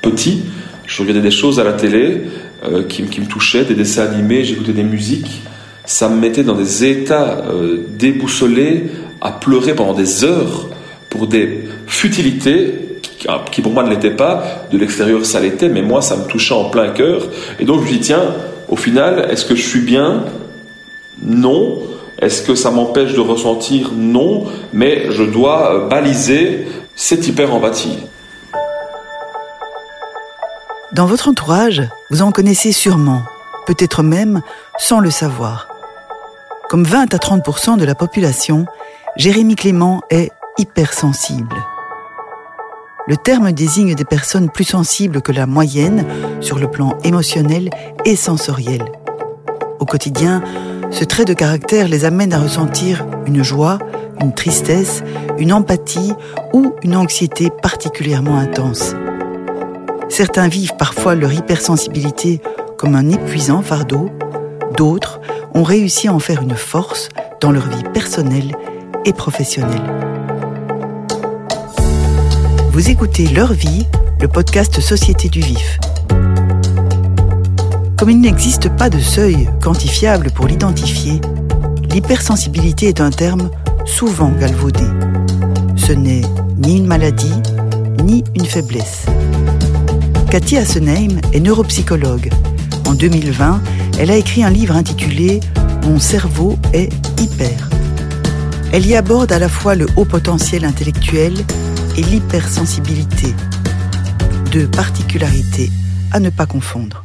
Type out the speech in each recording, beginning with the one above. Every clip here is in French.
petit, je regardais des choses à la télé euh, qui, me touchaient, des dessins animés, j'écoutais des musiques. Ça me mettait dans des états euh, déboussolés à pleurer pendant des heures pour des futilités qui pour moi ne l'étaient pas. De l'extérieur, ça l'était, mais moi, ça me touchait en plein cœur. Et donc, je me dis, tiens, au final, est-ce que je suis bien? Non. Est-ce que ça m'empêche de ressentir? Non. Mais je dois euh, baliser cette hyper-empathie. Dans votre entourage, vous en connaissez sûrement, peut-être même sans le savoir. Comme 20 à 30% de la population, Jérémy Clément est hypersensible. Le terme désigne des personnes plus sensibles que la moyenne sur le plan émotionnel et sensoriel. Au quotidien, ce trait de caractère les amène à ressentir une joie, une tristesse, une empathie ou une anxiété particulièrement intense. Certains vivent parfois leur hypersensibilité comme un épuisant fardeau, d'autres ont réussi à en faire une force dans leur vie personnelle et professionnelle. Vous écoutez Leur vie, le podcast Société du Vif. Comme il n'existe pas de seuil quantifiable pour l'identifier, l'hypersensibilité est un terme souvent galvaudé. Ce n'est ni une maladie, ni une faiblesse. Cathy Assenheim est neuropsychologue. En 2020, elle a écrit un livre intitulé Mon cerveau est hyper. Elle y aborde à la fois le haut potentiel intellectuel et l'hypersensibilité, deux particularités à ne pas confondre.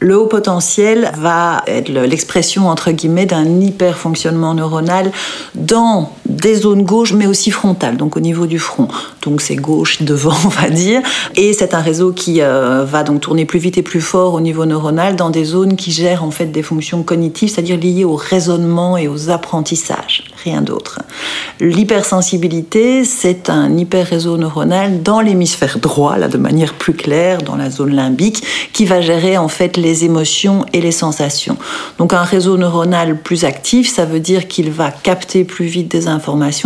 Le haut potentiel va être l'expression entre guillemets d'un hyperfonctionnement neuronal dans des zones gauches mais aussi frontales, donc au niveau du front. Donc c'est gauche devant, on va dire. Et c'est un réseau qui euh, va donc tourner plus vite et plus fort au niveau neuronal dans des zones qui gèrent en fait des fonctions cognitives, c'est-à-dire liées au raisonnement et aux apprentissages, rien d'autre. L'hypersensibilité, c'est un hyperréseau neuronal dans l'hémisphère droit, là de manière plus claire, dans la zone limbique, qui va gérer en fait les émotions et les sensations. Donc un réseau neuronal plus actif, ça veut dire qu'il va capter plus vite des informations,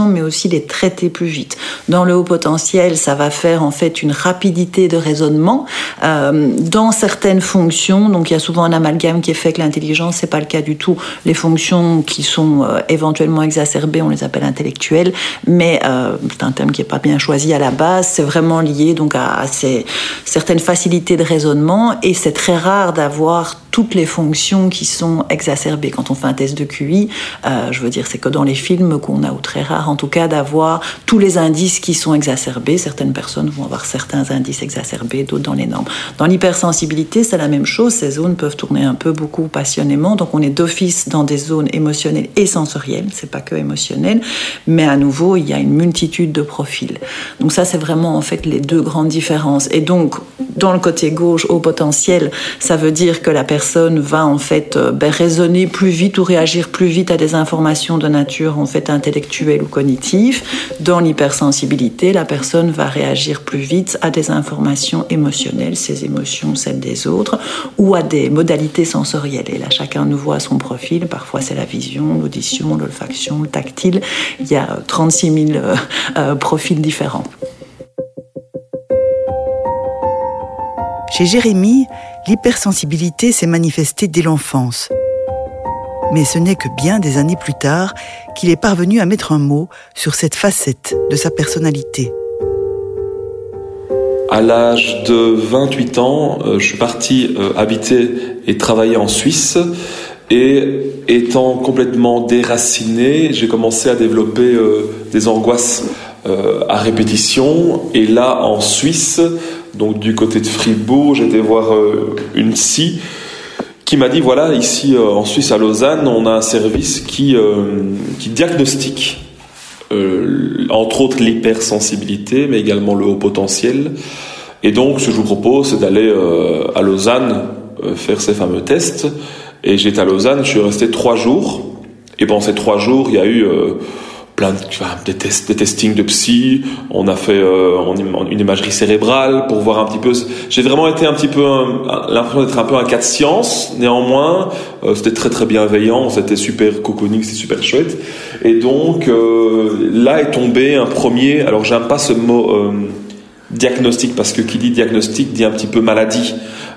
mais aussi les traiter plus vite. Dans le haut potentiel, ça va faire en fait une rapidité de raisonnement euh, dans certaines fonctions. Donc il y a souvent un amalgame qui est fait que l'intelligence, c'est pas le cas du tout. Les fonctions qui sont euh, éventuellement exacerbées, on les appelle intellectuelles, mais euh, c'est un terme qui est pas bien choisi à la base. C'est vraiment lié donc à, à ces, certaines facilités de raisonnement et c'est très rare d'avoir voir toutes les fonctions qui sont exacerbées. Quand on fait un test de QI, euh, je veux dire, c'est que dans les films qu'on a, ou très rare en tout cas, d'avoir tous les indices qui sont exacerbés. Certaines personnes vont avoir certains indices exacerbés, d'autres dans les normes. Dans l'hypersensibilité, c'est la même chose. Ces zones peuvent tourner un peu beaucoup passionnément. Donc on est d'office dans des zones émotionnelles et sensorielles. C'est pas que émotionnel. Mais à nouveau, il y a une multitude de profils. Donc ça, c'est vraiment en fait les deux grandes différences. Et donc, dans le côté gauche, au potentiel, ça veut dire que la personne va en fait euh, ben, raisonner plus vite ou réagir plus vite à des informations de nature en fait intellectuelle ou cognitive. Dans l'hypersensibilité, la personne va réagir plus vite à des informations émotionnelles, ses émotions, celles des autres, ou à des modalités sensorielles. Et là, chacun nous voit son profil. Parfois, c'est la vision, l'audition, l'olfaction, le tactile. Il y a 36 000 euh, euh, profils différents. Chez Jérémy, l'hypersensibilité s'est manifestée dès l'enfance. Mais ce n'est que bien des années plus tard qu'il est parvenu à mettre un mot sur cette facette de sa personnalité. À l'âge de 28 ans, euh, je suis parti euh, habiter et travailler en Suisse. Et étant complètement déraciné, j'ai commencé à développer euh, des angoisses à répétition. Et là, en Suisse, donc du côté de Fribourg, j'étais voir euh, une psy qui m'a dit voilà, ici euh, en Suisse à Lausanne, on a un service qui, euh, qui diagnostique entre autres l'hypersensibilité, mais également le haut potentiel. Et donc, ce que je vous propose, c'est d'aller à Lausanne faire ces fameux tests. Et j'étais à Lausanne, je suis resté trois jours. Et pendant ces trois jours, il y a eu plein de, des, tests, des testings de psy, on a fait euh, une imagerie cérébrale pour voir un petit peu. J'ai vraiment été un petit peu l'impression d'être un peu un cas de science. Néanmoins, euh, c'était très très bienveillant, c'était super cocooning, c'était super chouette. Et donc euh, là est tombé un premier. Alors j'aime pas ce mot diagnostic, parce que qui dit diagnostic dit un petit peu maladie,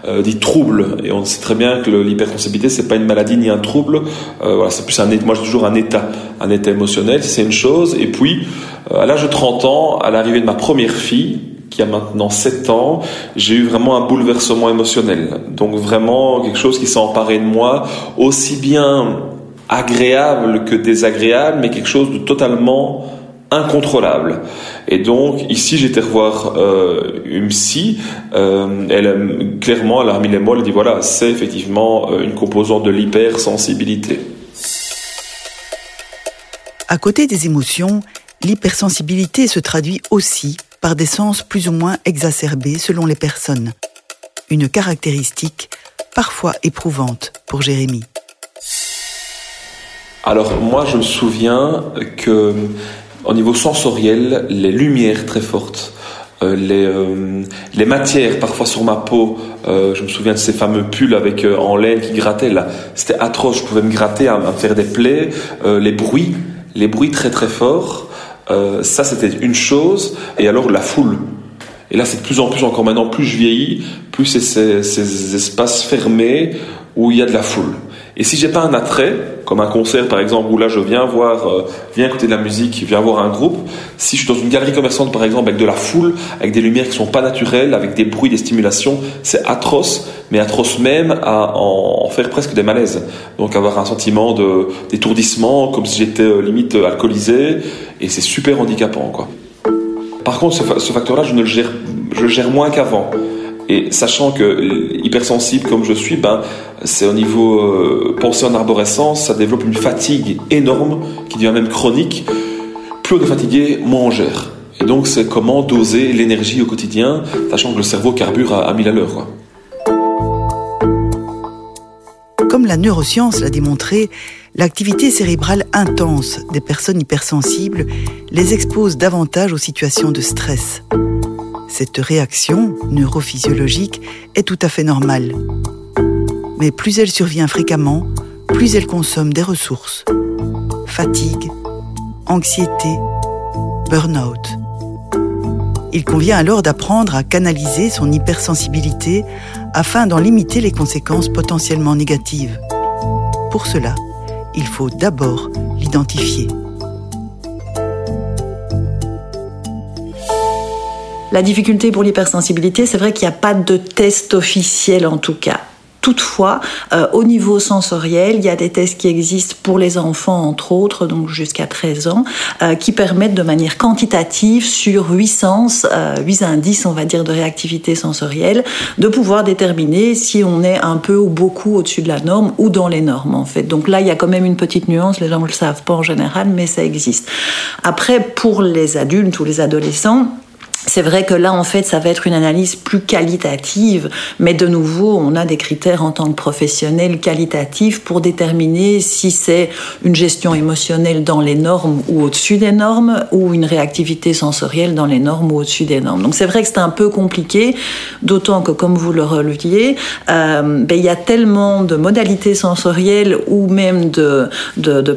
euh, dit trouble, et on sait très bien que l'hypersensibilité c'est pas une maladie ni un trouble, euh, voilà, c'est plus un moi j'ai toujours un état, un état émotionnel, c'est une chose, et puis euh, à l'âge de 30 ans, à l'arrivée de ma première fille, qui a maintenant 7 ans, j'ai eu vraiment un bouleversement émotionnel, donc vraiment quelque chose qui s'est emparé de moi, aussi bien agréable que désagréable, mais quelque chose de totalement incontrôlable. Et donc ici j'étais revoir euh, une psy, euh, elle clairement elle a remis les mots, elle dit voilà c'est effectivement euh, une composante de l'hypersensibilité. À côté des émotions, l'hypersensibilité se traduit aussi par des sens plus ou moins exacerbés selon les personnes. Une caractéristique parfois éprouvante pour Jérémy. Alors moi je me souviens que au niveau sensoriel, les lumières très fortes, euh, les, euh, les matières parfois sur ma peau. Euh, je me souviens de ces fameux pulls avec en laine qui grattaient là. C'était atroce. Je pouvais me gratter, à, me faire des plaies. les bruits, les bruits très très forts. ça c'était une chose. Et alors la foule. Et là c'est de plus en plus encore maintenant. Plus je vieillis, plus c'est ces, ces espaces fermés où il y a de la foule. Et si j'ai pas un attrait, comme un concert par exemple, où là je viens voir, euh, viens écouter de la musique, viens voir un groupe, si je suis dans une galerie commerçante par exemple avec de la foule, avec des lumières qui sont pas naturelles, avec des bruits, des stimulations, c'est atroce, mais atroce même à en, faire presque des malaises. Donc avoir un sentiment d'étourdissement, comme si j'étais euh, limite alcoolisé, et c'est super handicapant quoi. Par contre, ce, ce facteur-là, je ne le gère, je le gère moins qu'avant. Et sachant que hypersensible comme je suis, ben, c'est au niveau euh, pensée en arborescence, ça développe une fatigue énorme qui devient même chronique. Plus on est fatigué, moins on gère. Et donc c'est comment doser l'énergie au quotidien, sachant que le cerveau carbure à, à 1000 à l'heure. Comme la neuroscience l'a démontré, l'activité cérébrale intense des personnes hypersensibles les expose davantage aux situations de stress. Cette réaction neurophysiologique est tout à fait normale. Mais plus elle survient fréquemment, plus elle consomme des ressources. Fatigue, anxiété, burn-out. Il convient alors d'apprendre à canaliser son hypersensibilité afin d'en limiter les conséquences potentiellement négatives. Pour cela, il faut d'abord l'identifier. La difficulté pour l'hypersensibilité, c'est vrai qu'il n'y a pas de test officiel en tout cas. Toutefois, euh, au niveau sensoriel, il y a des tests qui existent pour les enfants, entre autres, donc jusqu'à 13 ans, euh, qui permettent de manière quantitative, sur 8 sens, euh, 8 indices, on va dire, de réactivité sensorielle, de pouvoir déterminer si on est un peu ou beaucoup au-dessus de la norme ou dans les normes, en fait. Donc là, il y a quand même une petite nuance, les gens ne le savent pas en général, mais ça existe. Après, pour les adultes ou les adolescents, c'est vrai que là, en fait, ça va être une analyse plus qualitative, mais de nouveau, on a des critères en tant que professionnel qualitatifs pour déterminer si c'est une gestion émotionnelle dans les normes ou au-dessus des normes, ou une réactivité sensorielle dans les normes ou au-dessus des normes. Donc c'est vrai que c'est un peu compliqué, d'autant que, comme vous le releviez, euh, ben, il y a tellement de modalités sensorielles ou même de,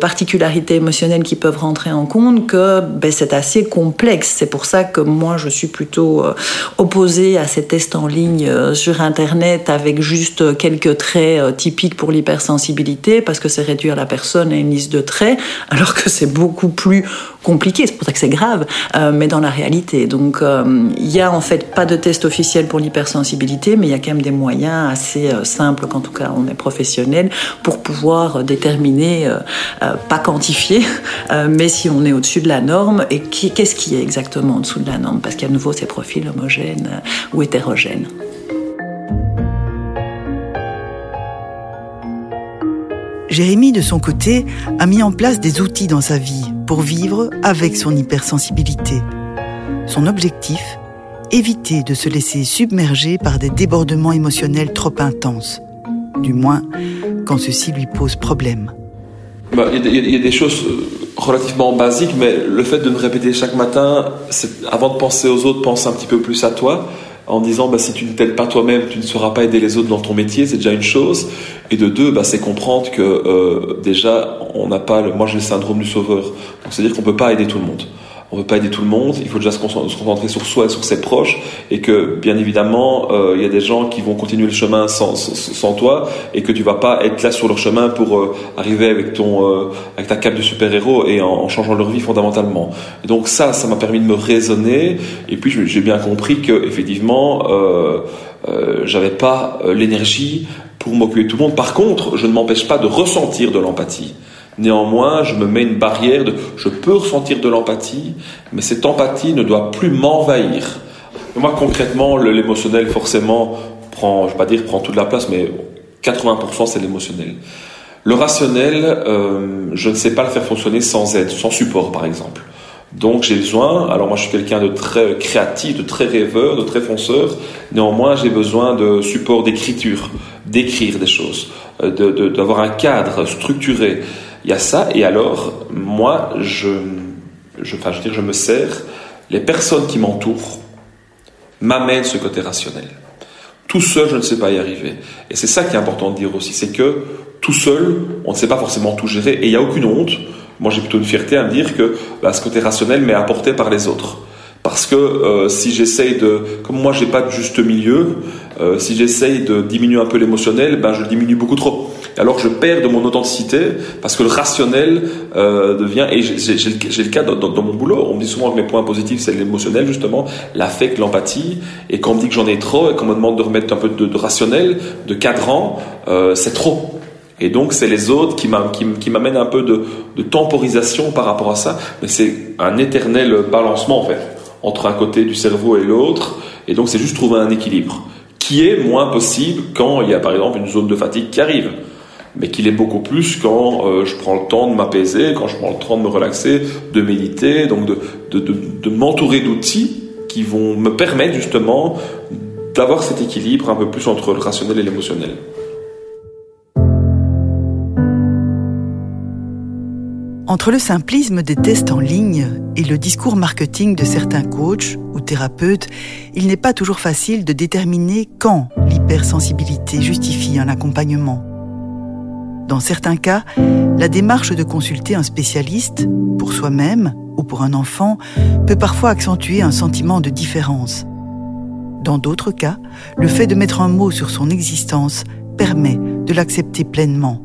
particularités émotionnelles qui peuvent rentrer en compte que ben, c'est assez complexe. C'est pour ça que moi, je suis suis plutôt euh, opposée à ces tests en ligne euh, sur Internet avec juste quelques traits euh, typiques pour l'hypersensibilité, parce que c'est réduire la personne à une liste de traits, alors que c'est beaucoup plus compliqué, c'est pour ça que c'est grave, mais dans la réalité. Donc il n'y a en fait pas de test officiel pour l'hypersensibilité, mais il y a quand même des moyens assez simples, qu'en tout cas on est professionnel, pour pouvoir déterminer, pas quantifier, mais si on est au-dessus de la norme et qu'est-ce qui est exactement en dessous de la norme? Parce qu'il nouveau ces profils homogènes euh, ou hétérogènes. Jérémy, de son côté, a mis en place des outils dans sa vie pour vivre avec son hypersensibilité. Son objectif Éviter de se laisser submerger par des débordements émotionnels trop intenses, du moins quand ceci lui pose problème. Bah, il y, a des choses euh, relativement basiques, mais le fait de me répéter chaque matin, avant de penser aux autres, pense un petit peu plus à toi, en disant bah, si tu ne t'aides pas toi-même, tu ne sauras pas aider les autres dans ton métier, c'est déjà une chose. Et de deux, bah, c'est comprendre que euh, déjà, on n'a pas, le, moi j'ai le syndrome du sauveur, donc c'est-à-dire qu'on peut pas aider tout le monde. On veut pas aider tout le monde, il faut déjà se concentrer sur soi et sur ses proches, et que bien évidemment, euh, il y a des gens qui vont continuer le chemin sans, sans, toi, et que tu vas pas être là sur leur chemin pour euh, arriver avec ton euh, avec ta cape de super-héros et en, changeant leur vie fondamentalement. Donc ça, ça m'a permis de me raisonner, et puis j'ai bien compris que effectivement, euh, euh, j'avais pas l'énergie pour m'occuper de tout le monde. Par contre, je ne m'empêche pas de ressentir de l'empathie. Néanmoins, je me mets une barrière de je peux ressentir de l'empathie, mais cette empathie ne doit plus m'envahir. Moi, concrètement, l'émotionnel, forcément, prend, je vais pas dire prend toute la place, mais 80% c'est l'émotionnel. Le rationnel, euh, je ne sais pas le faire fonctionner sans aide, sans support, par exemple. Donc j'ai besoin, alors moi je suis quelqu'un de très créatif, de très rêveur, de très fonceur, néanmoins j'ai besoin de support d'écriture, d'écrire des choses, euh, d'avoir un cadre structuré. Il y a ça, et alors, moi, je, enfin, je veux dire, je me sers, les personnes qui m'entourent m'amènent ce côté rationnel. Tout seul, je ne sais pas y arriver. Et c'est ça qui est important de dire aussi, c'est que tout seul, on ne sait pas forcément tout gérer, et il n'y a aucune honte. Moi, j'ai plutôt une fierté à me dire que bah, ce côté rationnel m'est apporté par les autres. Parce que euh, si j'essaye de, comme moi j'ai pas de juste milieu, euh, si j'essaye de diminuer un peu l'émotionnel, ben je le diminue beaucoup trop. Alors je perds de mon authenticité parce que le rationnel euh, devient et j'ai le cas dans, mon boulot. On me dit souvent que mes points positifs c'est l'émotionnel justement, l'affect, l'empathie. Et quand on me dit que j'en ai trop et qu'on me demande de remettre un peu de, de rationnel, de cadran, euh, c'est trop. Et donc, c'est les autres qui m'amènent un peu de, de, temporisation par rapport à ça. Mais c'est un éternel balancement, en fait entre un côté du cerveau et l'autre, et donc c'est juste trouver un équilibre, qui est moins possible quand il y a par exemple une zone de fatigue qui arrive, mais qu'il est beaucoup plus quand euh, je prends le temps de m'apaiser, quand je prends le temps de me relaxer, de méditer, donc de, de, m'entourer d'outils qui vont me permettre justement d'avoir cet équilibre un peu plus entre le rationnel et l'émotionnel. Entre le simplisme des tests en ligne et le discours marketing de certains coachs ou thérapeutes, il n'est pas toujours facile de déterminer quand l'hypersensibilité justifie un accompagnement. Dans certains cas, la démarche de consulter un spécialiste, pour soi-même ou pour un enfant, peut parfois accentuer un sentiment de différence. Dans d'autres cas, le fait de mettre un mot sur son existence permet de l'accepter pleinement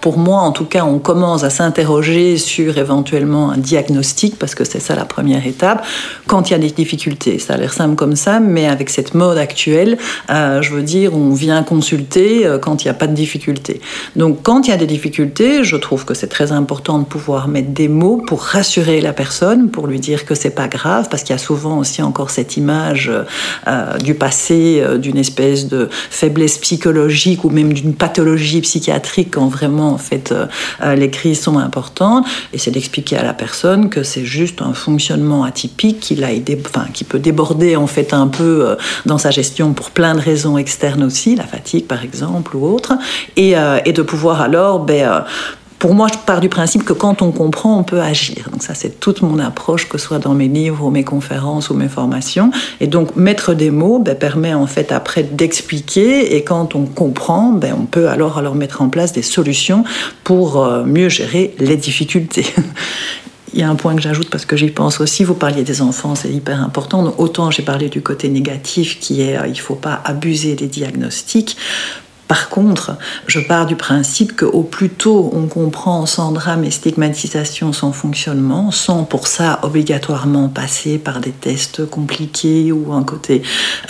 pour moi, en tout cas, on commence à s'interroger sur éventuellement un diagnostic, parce que c'est ça la première étape, quand il y a des difficultés. Ça a l'air simple comme ça, mais avec cette mode actuelle, euh, je veux dire, on vient consulter euh, quand il n'y a pas de difficultés. Donc, quand il y a des difficultés, je trouve que c'est très important de pouvoir mettre des mots pour rassurer la personne, pour lui dire que c'est pas grave, parce qu'il y a souvent aussi encore cette image euh, du passé, d'une espèce de faiblesse psychologique ou même d'une pathologie psychiatrique quand vraiment en fait euh, euh, les crises sont importantes et c'est d'expliquer à la personne que c'est juste un fonctionnement atypique qui, a enfin, qui peut déborder en fait un peu euh, dans sa gestion pour plein de raisons externes aussi, la fatigue par exemple ou autre, et, et de pouvoir alors ben, pour moi, je pars du principe que quand on comprend, on peut agir. Donc ça, c'est toute mon approche, que ce soit dans mes livres ou mes conférences ou mes formations. Et donc, mettre des mots ben, permet en fait après d'expliquer. Et quand on comprend, ben, on peut alors, alors mettre en place des solutions pour euh, mieux gérer les difficultés. Il y a un point que j'ajoute parce que j'y pense aussi. Vous parliez des enfants, c'est hyper important. Autant j'ai parlé du côté négatif qui est euh, il ne faut pas abuser des diagnostics. Par contre, je pars du principe qu'au plus tôt on comprend sans drame et stigmatisation son fonctionnement, sans pour ça obligatoirement passer par des tests compliqués ou un côté,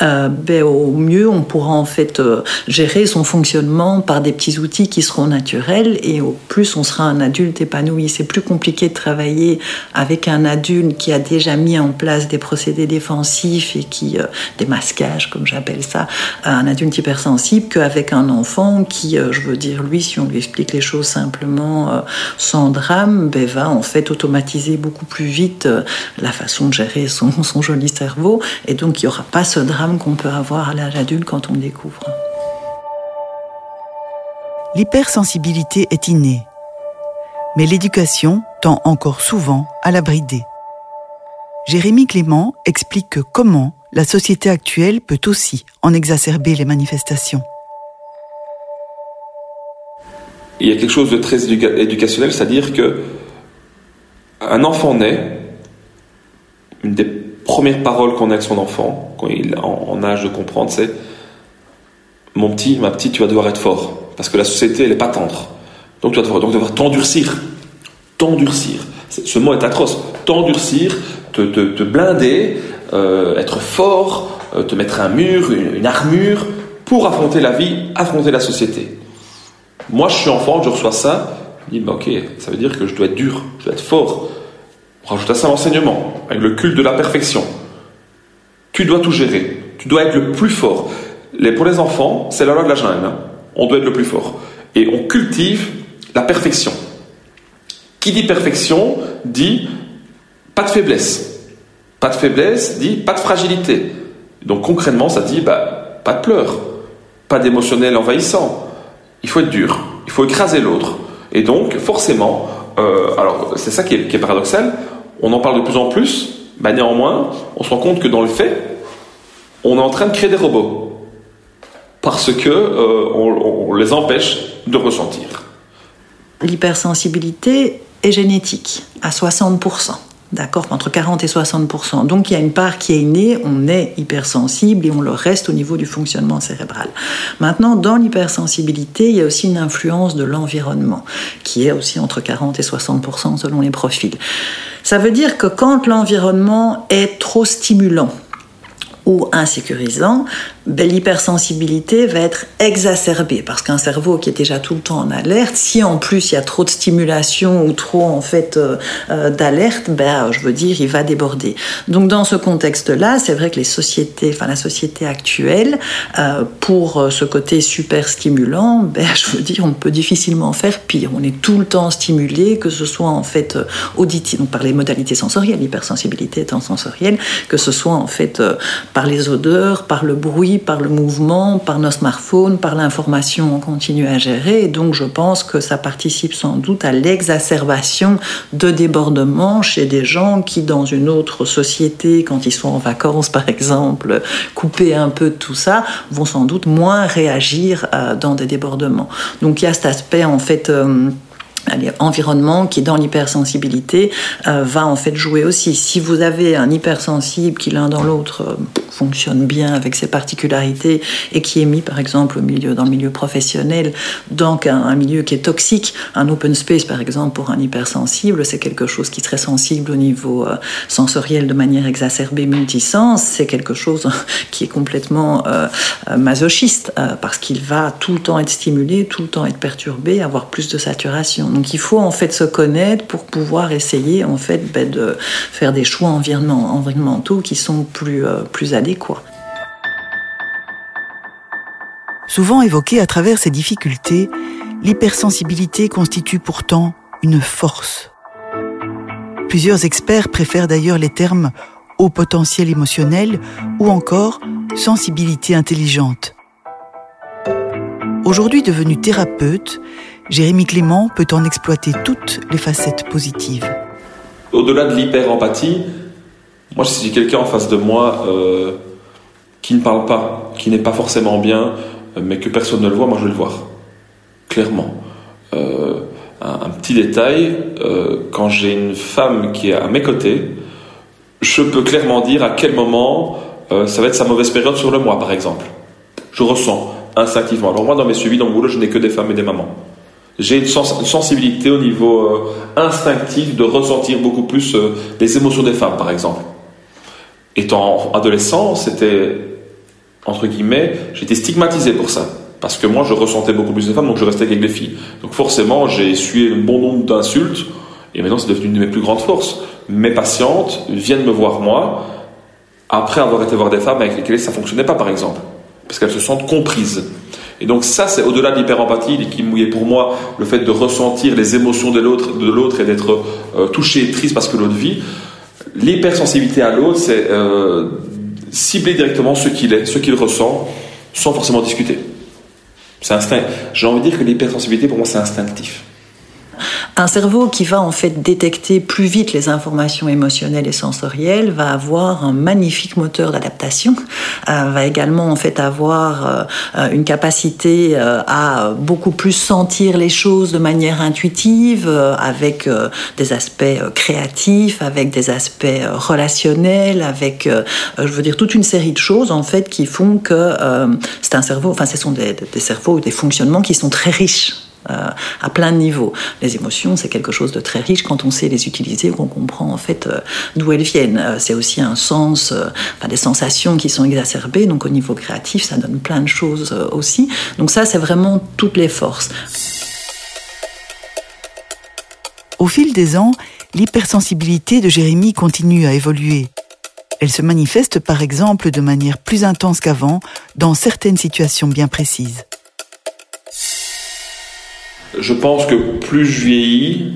euh, ben, au mieux on pourra en fait euh, gérer son fonctionnement par des petits outils qui seront naturels et au plus on sera un adulte épanoui. C'est plus compliqué de travailler avec un adulte qui a déjà mis en place des procédés défensifs et qui, euh, des masquages comme j'appelle ça, un adulte hypersensible qu'avec un enfant qui, euh, je veux dire, lui, si on lui explique les choses simplement euh, sans drame, ben, va en fait automatiser beaucoup plus vite euh, la façon de gérer son, son joli cerveau. Et donc, il n'y aura pas ce drame qu'on peut avoir à l'âge adulte quand on découvre. L'hypersensibilité est innée, mais l'éducation tend encore souvent à la brider. Jérémy Clément explique comment la société actuelle peut aussi en exacerber les manifestations. Il y a quelque chose de très éducationnel, c'est-à-dire que un enfant naît, une des premières paroles qu'on a avec son enfant, quand il est en, âge de comprendre, c'est Mon petit, ma petite, tu vas devoir être fort. Parce que la société, elle n'est pas tendre. Donc tu vas devoir, donc, devoir t'endurcir. T'endurcir. Ce mot est atroce. T'endurcir, te, te, blinder, euh, être fort, euh, te mettre un mur, une, armure, pour affronter la vie, affronter la société. Moi, je suis enfant, je reçois ça, je dis, bah, ok, ça veut dire que je dois être dur, je dois être fort. On rajoute à ça l'enseignement, avec le culte de la perfection. Tu dois tout gérer, tu dois être le plus fort. Pour les enfants, c'est la loi de la jungle. Hein. On doit être le plus fort. Et on cultive la perfection. Qui dit perfection dit pas de faiblesse. Pas de faiblesse dit pas de fragilité. Donc concrètement, ça dit bah, pas de pleurs, pas d'émotionnel envahissant. Il faut être dur, il faut écraser l'autre. Et donc, forcément, euh, alors c'est ça qui est, paradoxal, on en parle de plus en plus, bah, néanmoins, on se rend compte que dans le fait, on est en train de créer des robots. Parce que euh, on les empêche de ressentir. L'hypersensibilité est génétique à 60%. D'accord Entre 40 et 60% Donc il y a une part qui est innée, on est hypersensible et on le reste au niveau du fonctionnement cérébral. Maintenant, dans l'hypersensibilité, il y a aussi une influence de l'environnement, qui est aussi entre 40 et 60 selon les profils. Ça veut dire que quand l'environnement est trop stimulant, ou insécurisant, l'hypersensibilité va être exacerbée parce qu'un cerveau qui est déjà tout le temps en alerte, si en plus il y a trop de stimulation ou trop en fait euh, euh, d'alerte, ben, je veux dire, il va déborder. Donc dans ce contexte-là, c'est vrai que les sociétés, enfin la société actuelle, euh, pour ce côté super stimulant, ben, je veux dire, on peut difficilement faire pire. On est tout le temps stimulé, que ce soit en fait auditif, donc par les modalités sensorielles, l'hypersensibilité étant sensorielle, que ce soit en fait par les odeurs, par le bruit, par le mouvement, par nos smartphones, par l'information on continue à gérer. Et donc je pense que ça participe sans doute à l'exacerbation de débordements chez des gens qui, dans une autre société, quand ils sont en vacances par exemple, coupés un peu de tout ça, vont sans doute moins réagir euh, dans des débordements. Donc il y a cet aspect en fait... Euh, environnement qui dans l'hypersensibilité euh, va en fait jouer aussi. Si vous avez un hypersensible qui l'un dans l'autre euh, fonctionne bien avec ses particularités et qui est mis par exemple au milieu, dans le milieu professionnel, donc un, milieu qui est toxique, un open space par exemple pour un hypersensible, c'est quelque chose qui serait sensible au niveau euh, sensoriel de manière exacerbée, multisens, c'est quelque chose qui est complètement masochiste parce qu'il va tout le temps être stimulé, tout le temps être perturbé, avoir plus de saturation. Donc il faut en fait se connaître pour pouvoir essayer en fait ben, de faire des choix environnementaux qui sont plus, euh, plus adéquats. Souvent évoquée à travers ces difficultés, l'hypersensibilité constitue pourtant une force. Plusieurs experts préfèrent d'ailleurs les termes haut potentiel émotionnel ou encore sensibilité intelligente. Aujourd'hui devenu thérapeute, Jérémy Clément peut en exploiter toutes les facettes positives. Au-delà de l'hyper-empathie, moi, si j'ai quelqu'un en face de moi euh, qui ne parle pas, qui n'est pas forcément bien, euh, mais que personne ne le voit, moi je vais le voir. Clairement. Euh, un, petit détail, quand j'ai une femme qui est à mes côtés, je peux clairement dire à quel moment ça va être sa mauvaise période sur le mois, par exemple. Je ressens instinctivement. Alors moi, dans mes suivis dans mon boulot, je n'ai que des femmes et des mamans. J'ai une, sensibilité au niveau euh, instinctif de ressentir beaucoup plus euh, les émotions des femmes, par exemple. Étant adolescent, c'était, entre guillemets, j'étais stigmatisé pour ça. Parce que moi, je ressentais beaucoup plus de femmes, donc je restais avec les filles. Donc forcément, j'ai essuyé un bon nombre d'insultes, et maintenant c'est devenu une de mes plus grandes forces. Mes patientes viennent me voir moi, après avoir été voir des femmes avec lesquelles ça fonctionnait pas, par exemple. Parce qu'elles se sentent comprises. Et donc ça, c'est au-delà de l'hyper-empathie, qui mouillait pour moi le fait de ressentir les émotions de l'autre, de l'autre et d'être euh, touché triste parce que l'autre vit. L'hypersensibilité à l'autre, c'est euh, cibler directement ce qu'il est, ce qu'il ressent, sans forcément discuter. C'est instinct. J'ai envie de dire que l'hypersensibilité, pour moi, c'est instinctif. Un cerveau qui va en fait détecter plus vite les informations émotionnelles et sensorielles va avoir un magnifique moteur d'adaptation, euh, va également en fait avoir euh, une capacité euh, à beaucoup plus sentir les choses de manière intuitive, avec des aspects créatifs, avec des aspects relationnels, avec, je veux dire, toute une série de choses en fait qui font que c'est un cerveau, enfin ce sont des, des cerveaux des fonctionnements qui sont très riches euh, à plein de niveaux. Les émotions, c'est quelque chose de très riche quand on sait les utiliser, qu'on comprend en fait euh, d'où elles viennent. Euh, c'est aussi un sens, des sensations qui sont exacerbées. Donc au niveau créatif, ça donne plein de choses aussi. Donc ça, c'est vraiment toutes les forces. Au fil des ans, l'hypersensibilité de Jérémy continue à évoluer. Elle se manifeste par exemple de manière plus intense qu'avant dans certaines situations bien précises je pense que plus je vieillis,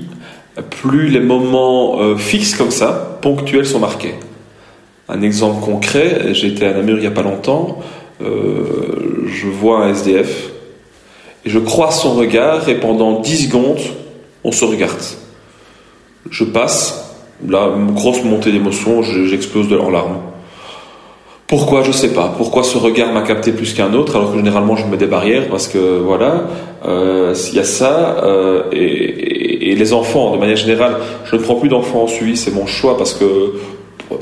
plus les moments euh, fixes comme ça, ponctuels, sont marqués. Un exemple concret, j'étais à Namur il n'y a pas longtemps, euh, je vois un SDF, et je croise son regard, et pendant 10 secondes, on se regarde. Je passe, là, grosse montée d'émotion, j'explose en larmes. Pourquoi Je sais pas. Pourquoi ce regard m'a capté plus qu'un autre alors que généralement je mets des barrières parce que voilà, euh, il y a ça euh, et, les enfants de manière générale, je ne prends plus d'enfants en suivi, c'est mon choix parce que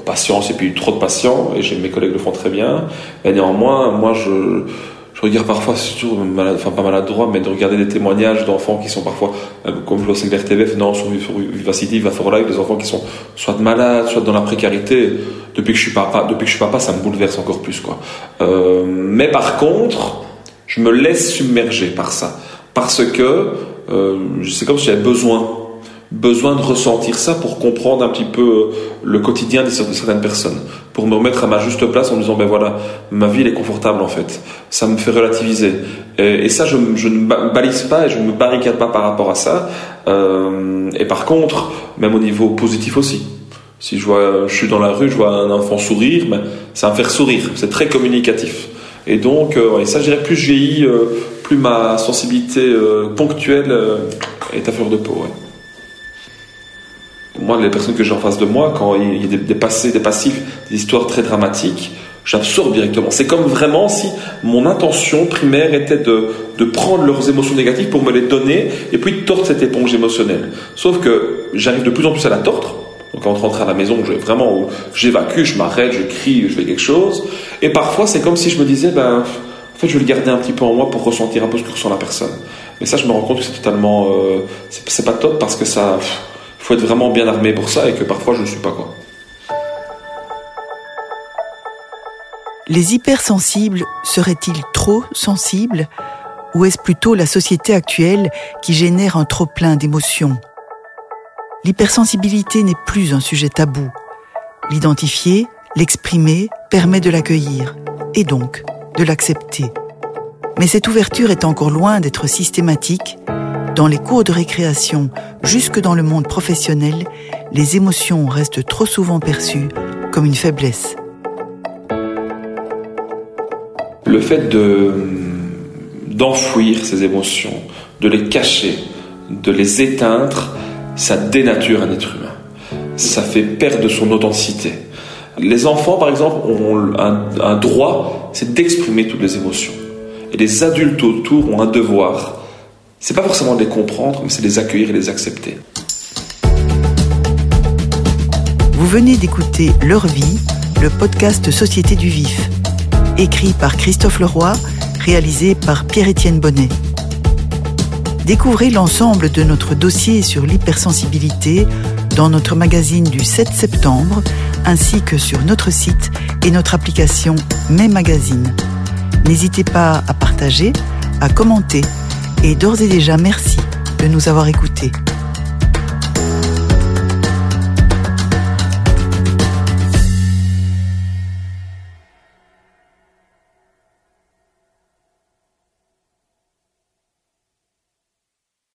patience et puis trop de patients et mes collègues le font très bien. Mais néanmoins, moi je je regarde parfois, surtout, enfin pas maladroit, mais de regarder des témoignages d'enfants qui sont parfois, euh, comme je vois sur RTVF, non, sur Vivacity, Viva for Life, des enfants qui sont soit malades, soit dans la précarité. Depuis que je suis papa, depuis que je suis papa, ça me bouleverse encore plus, quoi. Euh, mais par contre, je me laisse submerger par ça. Parce que, euh, c'est comme si j'avais besoin besoin de ressentir ça pour comprendre un petit peu euh, le quotidien de certaines personnes, pour me remettre à ma juste place en me disant ben voilà, ma vie elle est confortable en fait, ça me fait relativiser. Et, ça, je, ne balise pas et je ne me barricade pas par rapport à ça. Euh, et par contre, même au niveau positif aussi. Si je vois, je suis dans la rue, je vois un enfant sourire, ben, ça me faire sourire. C'est très communicatif. Et donc, euh, et ça, je dirais, plus je vieillis, plus ma sensibilité ponctuelle est à fleur de peau. Ouais moi, les personnes que j'ai en face de moi, quand il y a des, passés, des passifs, des histoires très dramatiques, j'absorbe directement. C'est comme vraiment si mon intention primaire était de, de, prendre leurs émotions négatives pour me les donner et puis de tordre cette éponge émotionnelle. Sauf que j'arrive de plus en plus à la tordre. Donc quand on rentre à la maison, je, vraiment, j'évacue, je m'arrête, je crie, je fais quelque chose. Et parfois, c'est comme si je me disais, ben, en fait, je vais le garder un petit peu en moi pour ressentir un peu ce que ressent la personne. Mais ça, je me rends compte que c'est totalement, euh, c'est pas top parce que ça, vraiment bien armé pour ça et que parfois je ne suis pas quoi. Les hypersensibles seraient-ils trop sensibles? Ou est-ce plutôt la société actuelle qui génère un trop-plein d'émotions? L'hypersensibilité n'est plus un sujet tabou. L'identifier, l'exprimer permet de l'accueillir et donc de l'accepter. Mais cette ouverture est encore loin d'être systématique dans les cours de récréation, jusque dans le monde professionnel, les émotions restent trop souvent perçues comme une faiblesse. Le fait de, d'enfouir ces émotions, de les cacher, de les éteindre, ça dénature un être humain. Ça fait perdre son authenticité. Les enfants, par exemple, ont un droit, c'est d'exprimer toutes les émotions. Et les adultes autour ont un devoir, c'est pas forcément de les comprendre, mais c'est de les accueillir et les accepter. Vous venez d'écouter Leur vie, le podcast Société du Vif, écrit par Christophe Leroy, réalisé par Pierre-Étienne Bonnet. Découvrez l'ensemble de notre dossier sur l'hypersensibilité dans notre magazine du 7 septembre, ainsi que sur notre site et notre application Mes Magazines. N'hésitez pas à partager, à commenter et d'ores et déjà merci de nous avoir écoutés.